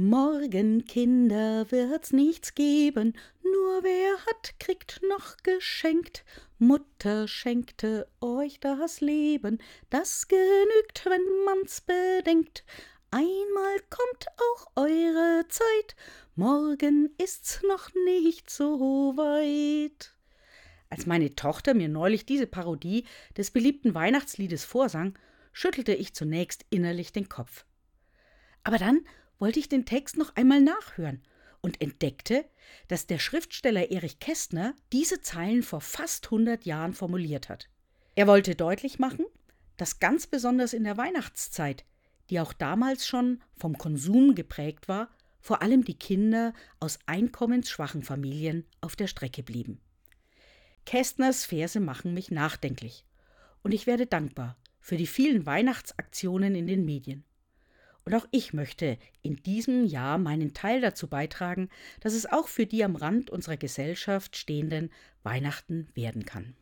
Morgen, Kinder, wird's nichts geben, nur wer hat, kriegt noch geschenkt. Mutter schenkte euch das Leben, das genügt, wenn man's bedenkt. Einmal kommt auch eure Zeit, morgen ist's noch nicht so weit. Als meine Tochter mir neulich diese Parodie des beliebten Weihnachtsliedes vorsang, schüttelte ich zunächst innerlich den Kopf. Aber dann wollte ich den Text noch einmal nachhören und entdeckte, dass der Schriftsteller Erich Kästner diese Zeilen vor fast 100 Jahren formuliert hat. Er wollte deutlich machen, dass ganz besonders in der Weihnachtszeit die auch damals schon vom Konsum geprägt war, vor allem die Kinder aus einkommensschwachen Familien auf der Strecke blieben. Kästners Verse machen mich nachdenklich und ich werde dankbar für die vielen Weihnachtsaktionen in den Medien. Und auch ich möchte in diesem Jahr meinen Teil dazu beitragen, dass es auch für die am Rand unserer Gesellschaft stehenden Weihnachten werden kann.